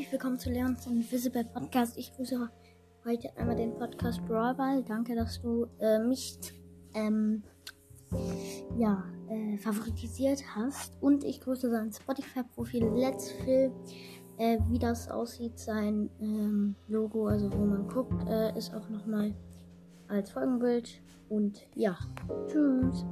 herzlich willkommen zu Leons Invisible Podcast. Ich grüße heute einmal den Podcast Brawlball. Danke, dass du äh, mich ähm, ja, äh, favoritisiert hast. Und ich grüße sein Spotify-Profil Let's Phil. Äh, wie das aussieht, sein ähm, Logo, also wo man guckt, äh, ist auch nochmal als Folgenbild. Und ja, tschüss.